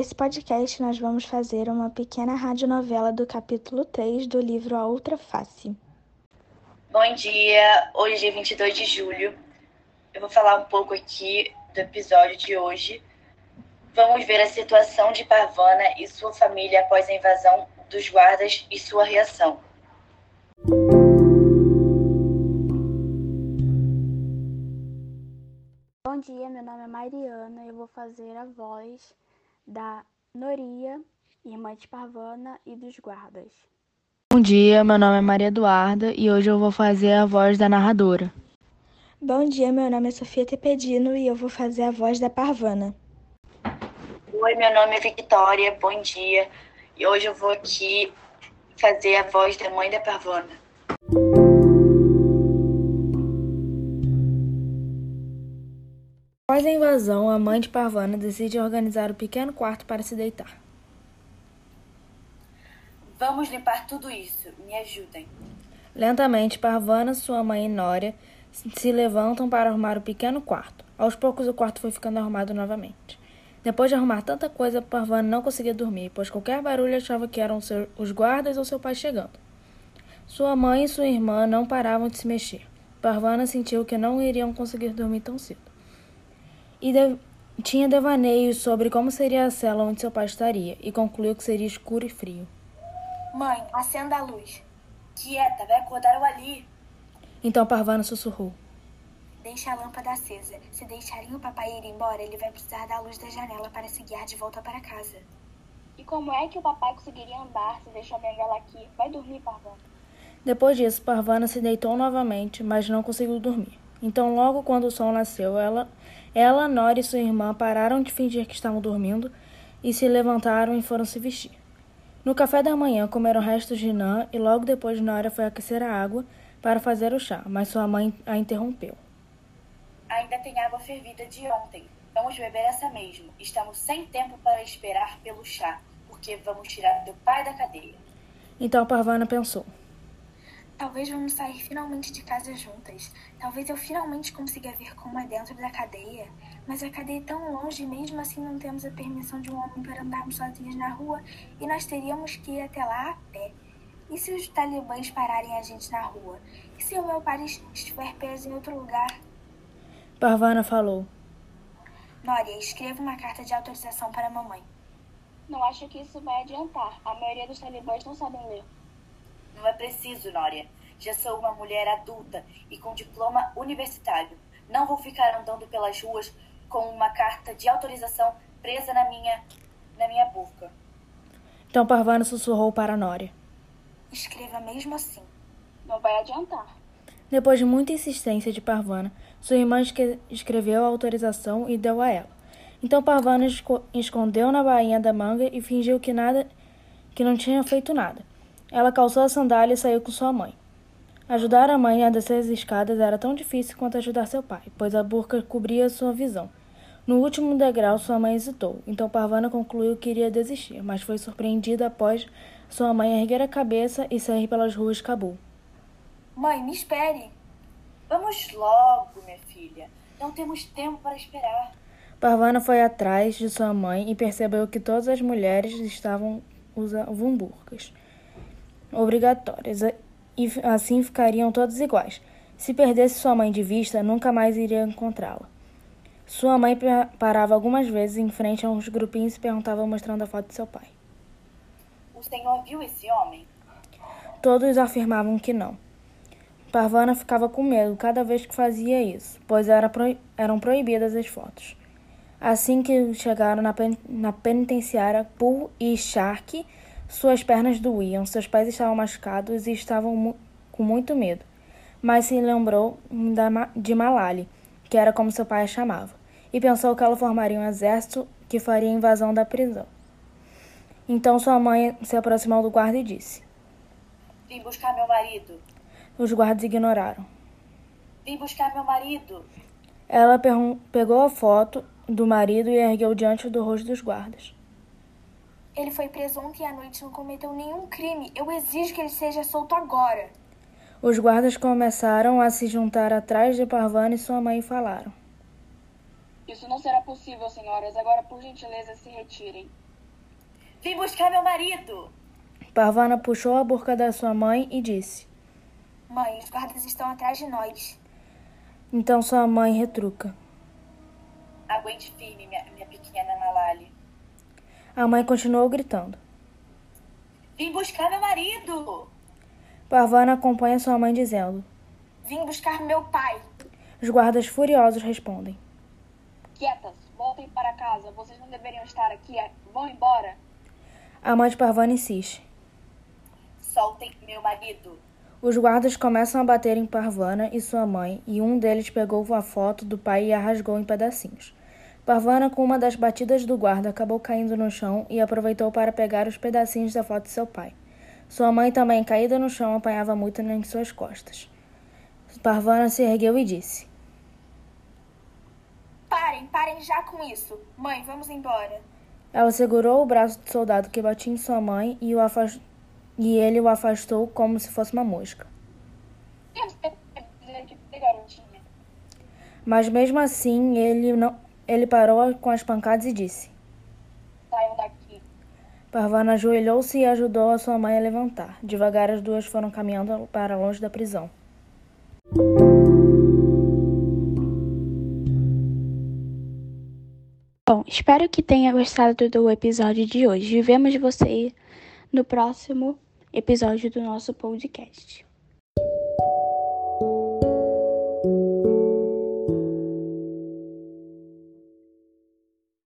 Nesse podcast, nós vamos fazer uma pequena radionovela do capítulo 3 do livro A Outra Face. Bom dia, hoje é 22 de julho. Eu vou falar um pouco aqui do episódio de hoje. Vamos ver a situação de Parvana e sua família após a invasão dos guardas e sua reação. Bom dia, meu nome é Mariana. Eu vou fazer a voz da Noria, irmã de Parvana e dos guardas. Bom dia, meu nome é Maria Eduarda e hoje eu vou fazer a voz da narradora. Bom dia, meu nome é Sofia Tepedino e eu vou fazer a voz da Parvana. Oi, meu nome é Victoria, bom dia. E hoje eu vou aqui fazer a voz da mãe da Parvana. Após a invasão, a mãe de Parvana decide organizar o pequeno quarto para se deitar. Vamos limpar tudo isso. Me ajudem. Lentamente, Parvana, sua mãe e Nória se levantam para arrumar o pequeno quarto. Aos poucos, o quarto foi ficando arrumado novamente. Depois de arrumar tanta coisa, Parvana não conseguia dormir, pois qualquer barulho achava que eram os guardas ou seu pai chegando. Sua mãe e sua irmã não paravam de se mexer. Parvana sentiu que não iriam conseguir dormir tão cedo. E de, tinha devaneios sobre como seria a cela onde seu pai estaria, e concluiu que seria escuro e frio. Mãe, acenda a luz. Quieta, vai acordar o Ali. Então Parvana sussurrou. Deixe a lâmpada acesa. Se deixarem o papai ir embora, ele vai precisar da luz da janela para se guiar de volta para casa. E como é que o papai conseguiria andar se deixou a bengala aqui? Vai dormir, Parvana. Depois disso, Parvana se deitou novamente, mas não conseguiu dormir. Então, logo quando o sol nasceu, ela, ela, Nora e sua irmã pararam de fingir que estavam dormindo e se levantaram e foram se vestir. No café da manhã, comeram restos de nã e logo depois Nora foi aquecer a água para fazer o chá, mas sua mãe a interrompeu. Ainda tem água fervida de ontem. Vamos beber essa mesmo. Estamos sem tempo para esperar pelo chá, porque vamos tirar teu pai da cadeia. Então Parvana pensou. Talvez vamos sair finalmente de casa juntas. Talvez eu finalmente consiga ver como é dentro da cadeia. Mas a cadeia é tão longe e mesmo assim não temos a permissão de um homem para andarmos sozinhos na rua e nós teríamos que ir até lá a pé. E se os talibãs pararem a gente na rua? E se o meu pai estiver preso em outro lugar? Parvana falou. Nória, escreva uma carta de autorização para a mamãe. Não acho que isso vai adiantar. A maioria dos talibãs não sabem ler. Não é preciso, Nória. Já sou uma mulher adulta e com diploma universitário. Não vou ficar andando pelas ruas com uma carta de autorização presa na minha na minha boca. Então Parvana sussurrou para Nória. Escreva mesmo assim. Não vai adiantar. Depois de muita insistência de Parvana, sua irmã escreveu a autorização e deu a ela. Então Parvana escondeu na bainha da manga e fingiu que nada, que não tinha feito nada. Ela calçou a sandália e saiu com sua mãe. Ajudar a mãe a descer as escadas era tão difícil quanto ajudar seu pai, pois a burca cobria sua visão. No último degrau, sua mãe hesitou, então Parvana concluiu que iria desistir, mas foi surpreendida após sua mãe erguer a cabeça e sair pelas ruas de Cabul. Mãe, me espere. Vamos logo, minha filha. Não temos tempo para esperar. Parvana foi atrás de sua mãe e percebeu que todas as mulheres estavam usavam burcas obrigatórias e assim ficariam todas iguais. Se perdesse sua mãe de vista, nunca mais iria encontrá-la. Sua mãe parava algumas vezes em frente a uns grupinhos e perguntava mostrando a foto de seu pai. O senhor viu esse homem? Todos afirmavam que não. Parvana ficava com medo cada vez que fazia isso, pois era pro... eram proibidas as fotos. Assim que chegaram na, pen... na penitenciária, Pul e Shark, suas pernas doíam, seus pés estavam machucados e estavam mu... com muito medo. Mas se lembrou da... de Malali, que era como seu pai a chamava, e pensou que ela formaria um exército que faria a invasão da prisão. Então sua mãe se aproximou do guarda e disse: Vim buscar meu marido. Os guardas ignoraram. Vim buscar meu marido. Ela pegou a foto do marido e ergueu diante do rosto dos guardas. Ele foi preso ontem à noite e não cometeu nenhum crime. Eu exijo que ele seja solto agora. Os guardas começaram a se juntar atrás de Parvana e sua mãe e falaram. Isso não será possível, senhoras. Agora, por gentileza, se retirem. Vim buscar meu marido! Parvana puxou a burca da sua mãe e disse: Mãe, os guardas estão atrás de nós. Então sua mãe retruca. Aguente firme, minha, minha pequena. A mãe continuou gritando. Vim buscar meu marido! Parvana acompanha sua mãe dizendo: Vim buscar meu pai. Os guardas furiosos respondem: Quietas, voltem para casa. Vocês não deveriam estar aqui. Vão embora. A mãe de Parvana insiste. Soltem meu marido. Os guardas começam a bater em Parvana e sua mãe, e um deles pegou a foto do pai e a rasgou em pedacinhos. Parvana, com uma das batidas do guarda, acabou caindo no chão e aproveitou para pegar os pedacinhos da foto de seu pai. Sua mãe, também caída no chão, apanhava muito em suas costas. Parvana se ergueu e disse: Parem, parem já com isso. Mãe, vamos embora. Ela segurou o braço do soldado que batia em sua mãe e, o afast... e ele o afastou como se fosse uma mosca. Mas mesmo assim, ele não ele parou com as pancadas e disse: Saiam daqui. Parvana ajoelhou-se e ajudou a sua mãe a levantar. Devagar, as duas foram caminhando para longe da prisão. Bom, espero que tenha gostado do episódio de hoje. Vemos você no próximo episódio do nosso podcast.